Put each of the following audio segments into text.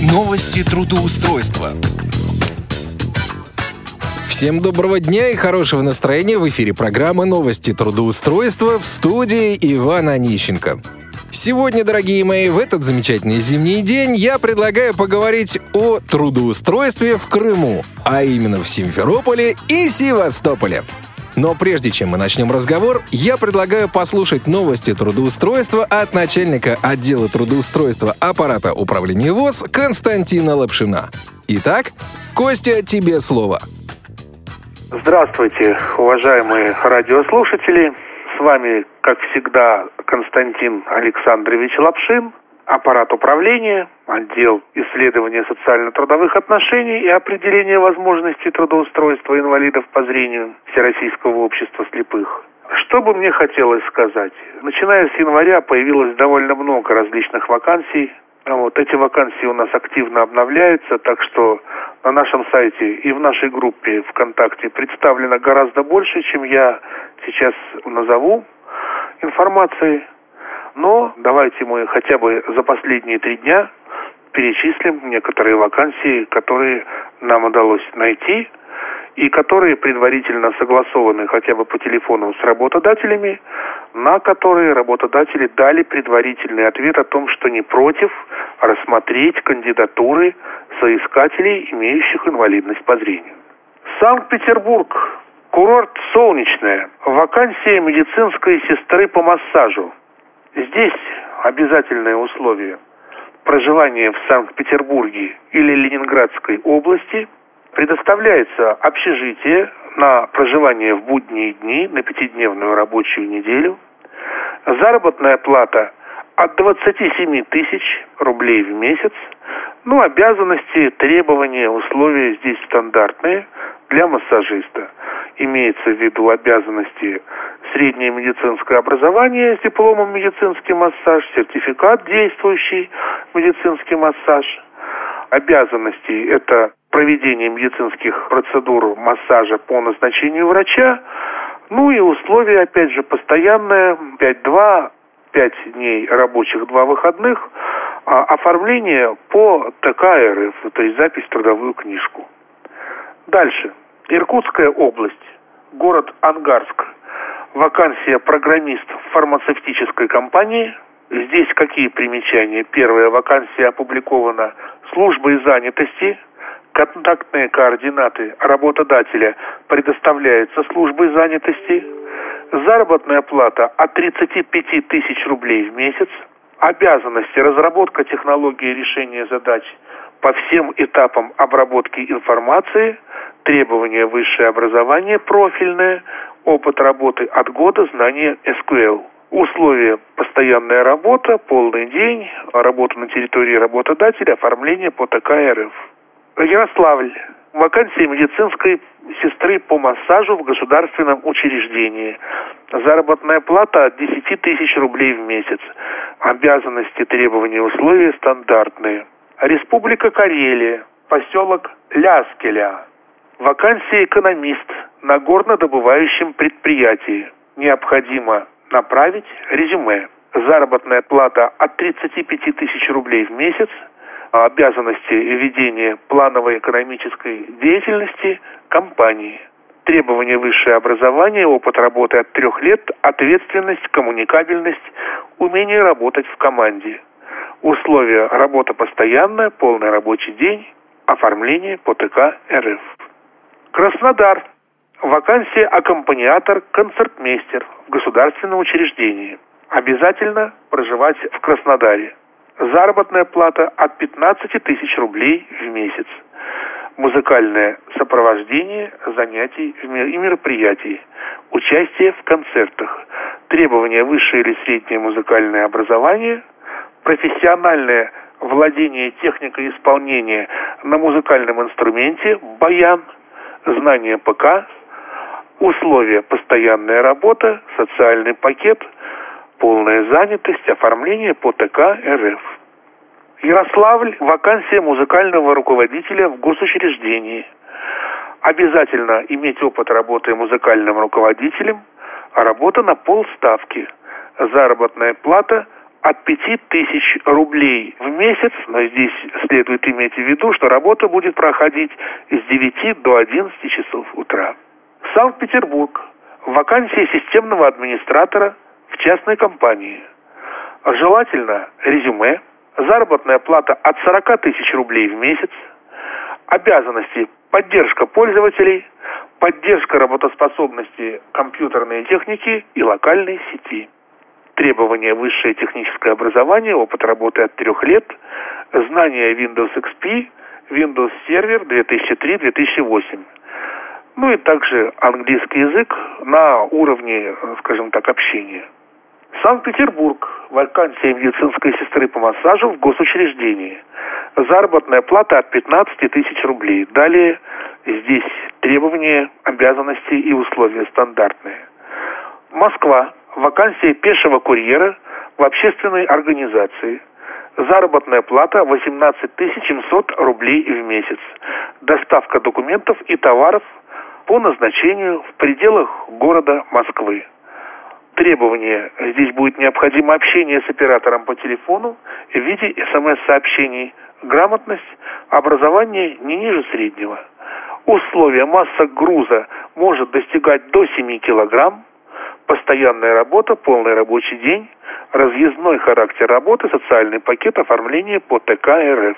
Новости трудоустройства. Всем доброго дня и хорошего настроения в эфире программы «Новости трудоустройства» в студии Ивана Онищенко. Сегодня, дорогие мои, в этот замечательный зимний день я предлагаю поговорить о трудоустройстве в Крыму, а именно в Симферополе и Севастополе. Но прежде чем мы начнем разговор, я предлагаю послушать новости трудоустройства от начальника отдела трудоустройства аппарата управления ВОЗ Константина Лапшина. Итак, Костя, тебе слово. Здравствуйте, уважаемые радиослушатели. С вами, как всегда, Константин Александрович Лапшин аппарат управления, отдел исследования социально-трудовых отношений и определения возможностей трудоустройства инвалидов по зрению Всероссийского общества слепых. Что бы мне хотелось сказать? Начиная с января появилось довольно много различных вакансий. Вот эти вакансии у нас активно обновляются, так что на нашем сайте и в нашей группе ВКонтакте представлено гораздо больше, чем я сейчас назову информации. Но давайте мы хотя бы за последние три дня перечислим некоторые вакансии, которые нам удалось найти и которые предварительно согласованы хотя бы по телефону с работодателями, на которые работодатели дали предварительный ответ о том, что не против рассмотреть кандидатуры соискателей, имеющих инвалидность по зрению. Санкт-Петербург. Курорт «Солнечная». Вакансия медицинской сестры по массажу. Здесь обязательное условие проживания в Санкт-Петербурге или Ленинградской области. Предоставляется общежитие на проживание в будние дни на пятидневную рабочую неделю, заработная плата от 27 тысяч рублей в месяц, ну, обязанности, требования, условия здесь стандартные для массажиста. Имеется в виду обязанности среднее медицинское образование с дипломом медицинский массаж, сертификат действующий медицинский массаж. Обязанности – это проведение медицинских процедур массажа по назначению врача, ну и условия, опять же, постоянное, 5-2, 5 дней рабочих, 2 выходных, а оформление по ТК РФ, то есть запись в трудовую книжку. Дальше. Иркутская область, город Ангарск – вакансия программист в фармацевтической компании. Здесь какие примечания? Первая вакансия опубликована службой занятости. Контактные координаты работодателя предоставляются службой занятости. Заработная плата от 35 тысяч рублей в месяц. Обязанности разработка технологии решения задач по всем этапам обработки информации, требования высшее образование профильное, опыт работы от года, знание SQL. Условия – постоянная работа, полный день, работа на территории работодателя, оформление по ТК РФ. Ярославль. Вакансия медицинской сестры по массажу в государственном учреждении. Заработная плата от 10 тысяч рублей в месяц. Обязанности, требования, условия стандартные. Республика Карелия. Поселок Ляскеля. Вакансия экономист на горнодобывающем предприятии. Необходимо направить резюме. Заработная плата от 35 тысяч рублей в месяц, обязанности ведения плановой экономической деятельности компании. Требования высшее образование, опыт работы от трех лет, ответственность, коммуникабельность, умение работать в команде. Условия работа постоянная, полный рабочий день, оформление по ТК РФ. Краснодар. Вакансия аккомпаниатор-концертмейстер в государственном учреждении. Обязательно проживать в Краснодаре. Заработная плата от 15 тысяч рублей в месяц. Музыкальное сопровождение занятий и мероприятий. Участие в концертах. Требования высшее или среднее музыкальное образование. Профессиональное владение техникой исполнения на музыкальном инструменте баян – знание ПК, условия постоянная работа, социальный пакет, полная занятость, оформление по ТК РФ. Ярославль, вакансия музыкального руководителя в госучреждении. Обязательно иметь опыт работы музыкальным руководителем, а работа на полставки. Заработная плата от 5000 рублей в месяц, но здесь следует иметь в виду, что работа будет проходить с 9 до 11 часов утра. Санкт-Петербург. Вакансия системного администратора в частной компании. Желательно резюме, заработная плата от 40 тысяч рублей в месяц, обязанности поддержка пользователей, поддержка работоспособности компьютерной техники и локальной сети. Требования высшее техническое образование, опыт работы от трех лет, знания Windows XP, Windows Server 2003-2008. Ну и также английский язык на уровне, скажем так, общения. Санкт-Петербург. Вакансия медицинской сестры по массажу в госучреждении. Заработная плата от 15 тысяч рублей. Далее здесь требования, обязанности и условия стандартные. Москва. Вакансия пешего курьера в общественной организации. Заработная плата 18 700 рублей в месяц. Доставка документов и товаров по назначению в пределах города Москвы требования. Здесь будет необходимо общение с оператором по телефону в виде смс-сообщений, грамотность, образование не ниже среднего. Условия масса груза может достигать до 7 килограмм, постоянная работа, полный рабочий день, разъездной характер работы, социальный пакет оформления по ТК РФ.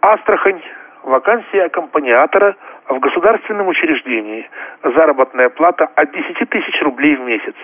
Астрахань. Вакансия аккомпаниатора в государственном учреждении. Заработная плата от 10 тысяч рублей в месяц.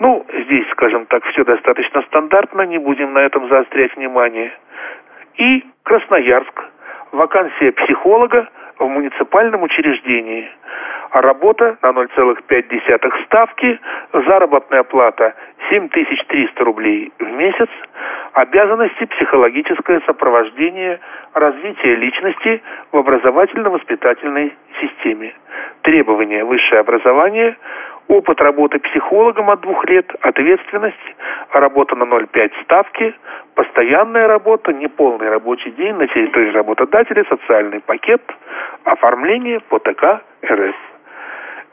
Ну, здесь, скажем так, все достаточно стандартно, не будем на этом заострять внимание. И Красноярск. Вакансия психолога в муниципальном учреждении. А работа на 0,5 ставки, заработная плата 7300 рублей в месяц, обязанности психологическое сопровождение развития личности в образовательно-воспитательной системе. Требования высшее образование – опыт работы психологом от двух лет, ответственность, работа на 0,5 ставки, постоянная работа, неполный рабочий день на территории работодателя, социальный пакет, оформление по ТК РФ.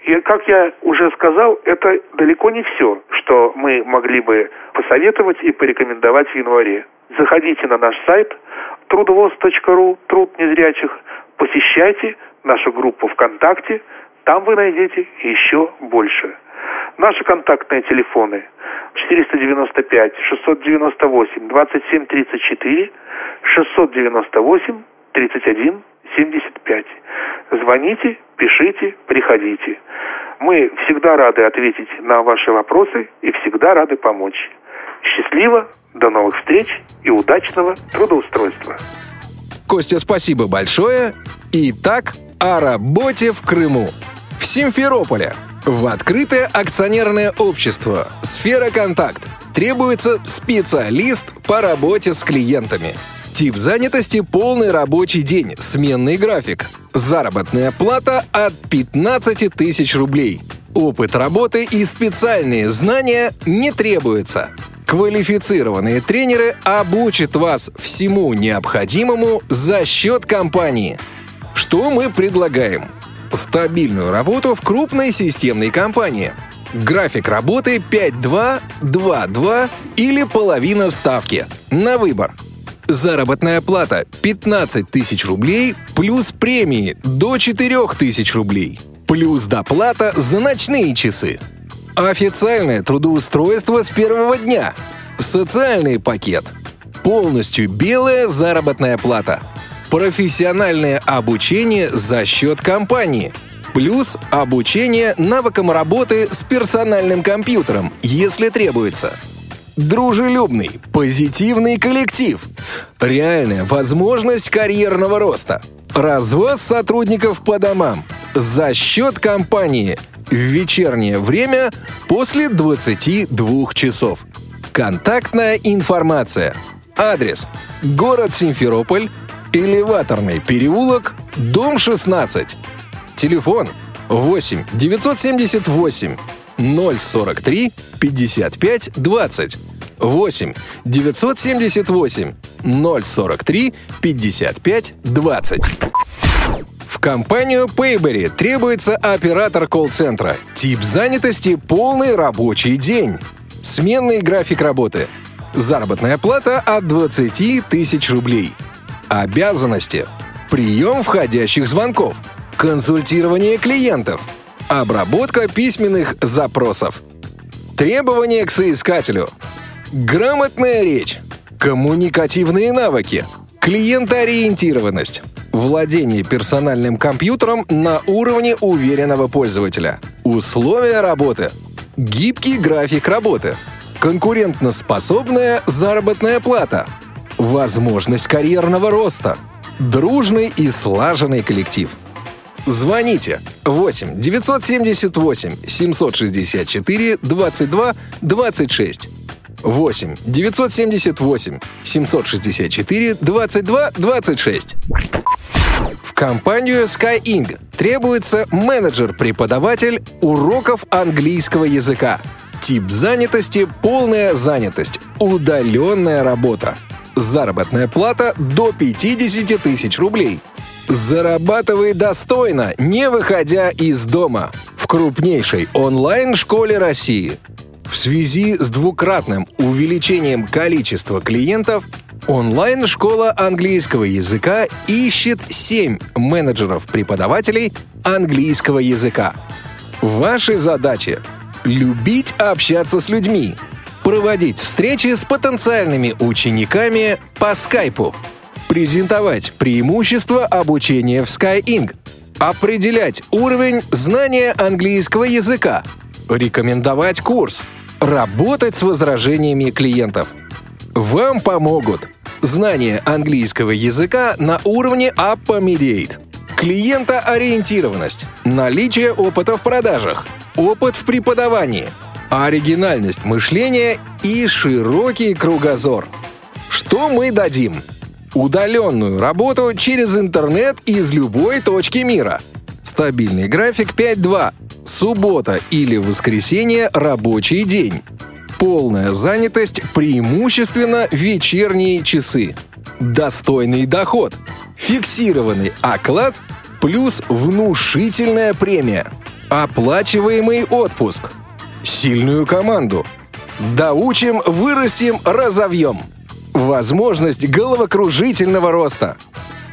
И, как я уже сказал, это далеко не все, что мы могли бы посоветовать и порекомендовать в январе. Заходите на наш сайт трудовоз.ру, труд незрячих, посещайте нашу группу ВКонтакте – там вы найдете еще больше. Наши контактные телефоны 495 698 27 34 698 31 75. Звоните, пишите, приходите. Мы всегда рады ответить на ваши вопросы и всегда рады помочь. Счастливо, до новых встреч и удачного трудоустройства. Костя, спасибо большое. Итак, о работе в Крыму в Симферополе. В открытое акционерное общество «Сфера Контакт» требуется специалист по работе с клиентами. Тип занятости – полный рабочий день, сменный график. Заработная плата от 15 тысяч рублей. Опыт работы и специальные знания не требуются. Квалифицированные тренеры обучат вас всему необходимому за счет компании. Что мы предлагаем? стабильную работу в крупной системной компании. График работы 5-2, 2-2 или половина ставки. На выбор. Заработная плата 15 тысяч рублей плюс премии до 4 тысяч рублей. Плюс доплата за ночные часы. Официальное трудоустройство с первого дня. Социальный пакет. Полностью белая заработная плата – профессиональное обучение за счет компании. Плюс обучение навыкам работы с персональным компьютером, если требуется. Дружелюбный, позитивный коллектив. Реальная возможность карьерного роста. Развоз сотрудников по домам. За счет компании. В вечернее время после 22 часов. Контактная информация. Адрес. Город Симферополь, Элеваторный переулок, дом 16. Телефон 8 978 043 55 20. 8 978 043 55 20. В компанию Payberry требуется оператор колл-центра. Тип занятости – полный рабочий день. Сменный график работы – Заработная плата от 20 тысяч рублей. Обязанности. Прием входящих звонков. Консультирование клиентов. Обработка письменных запросов. Требования к соискателю. Грамотная речь. Коммуникативные навыки. Клиентоориентированность. Владение персональным компьютером на уровне уверенного пользователя. Условия работы. Гибкий график работы. Конкурентноспособная заработная плата. Возможность карьерного роста. Дружный и слаженный коллектив. Звоните 8 978 764 22 26. 8 978 764 22 26. В компанию Sky Ing требуется менеджер-преподаватель уроков английского языка. Тип занятости – полная занятость, удаленная работа. Заработная плата до 50 тысяч рублей. Зарабатывай достойно, не выходя из дома. В крупнейшей онлайн-школе России. В связи с двукратным увеличением количества клиентов, онлайн-школа английского языка ищет 7 менеджеров-преподавателей английского языка. Ваши задачи – любить общаться с людьми, проводить встречи с потенциальными учениками по скайпу, презентовать преимущества обучения в SkyIng, определять уровень знания английского языка, рекомендовать курс – Работать с возражениями клиентов. Вам помогут знание английского языка на уровне Appomediate, клиентоориентированность, наличие опыта в продажах, опыт в преподавании, оригинальность мышления и широкий кругозор. Что мы дадим? Удаленную работу через интернет из любой точки мира. Стабильный график 5.2 Суббота или воскресенье – рабочий день. Полная занятость преимущественно вечерние часы. Достойный доход. Фиксированный оклад плюс внушительная премия. Оплачиваемый отпуск. Сильную команду. Доучим, вырастим, разовьем. Возможность головокружительного роста.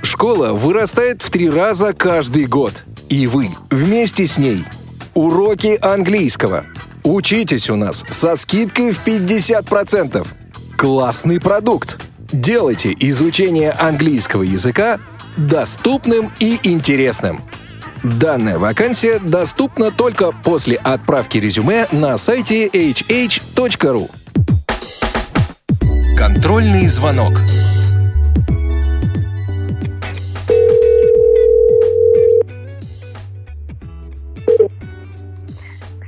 Школа вырастает в три раза каждый год. И вы вместе с ней – Уроки английского. Учитесь у нас со скидкой в 50%. Классный продукт. Делайте изучение английского языка доступным и интересным. Данная вакансия доступна только после отправки резюме на сайте hh.ru. Контрольный звонок.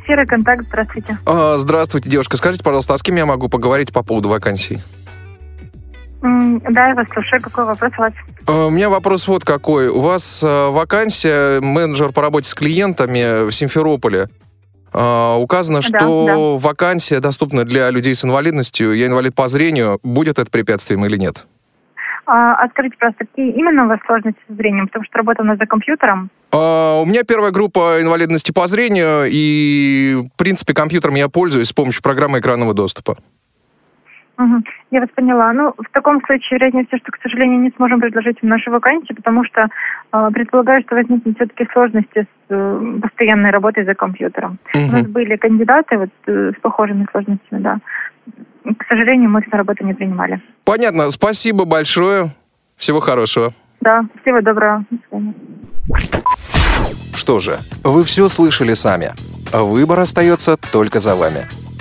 Серый контакт, здравствуйте. А, здравствуйте, девушка. Скажите, пожалуйста, а с кем я могу поговорить по поводу вакансий? Да, я вас слушаю. Какой вопрос у вас? А, у меня вопрос вот какой. У вас а, вакансия менеджер по работе с клиентами в Симферополе. А, указано, что да. вакансия доступна для людей с инвалидностью. Я инвалид по зрению. Будет это препятствием или нет? А, скажите, просто, какие именно у вас сложности с зрением? Потому что работа у нас за компьютером. А, у меня первая группа инвалидности по зрению, и, в принципе, компьютером я пользуюсь с помощью программы экранного доступа. Угу. Я вас поняла. Ну, в таком случае, вероятнее всего, что, к сожалению, не сможем предложить вам нашу вакансию, потому что э, предполагаю, что возникнут все-таки сложности с э, постоянной работой за компьютером. Угу. У нас были кандидаты вот э, с похожими сложностями, да к сожалению, мы их на работу не принимали. Понятно. Спасибо большое. Всего хорошего. Да, всего доброго. Что же, вы все слышали сами. Выбор остается только за вами.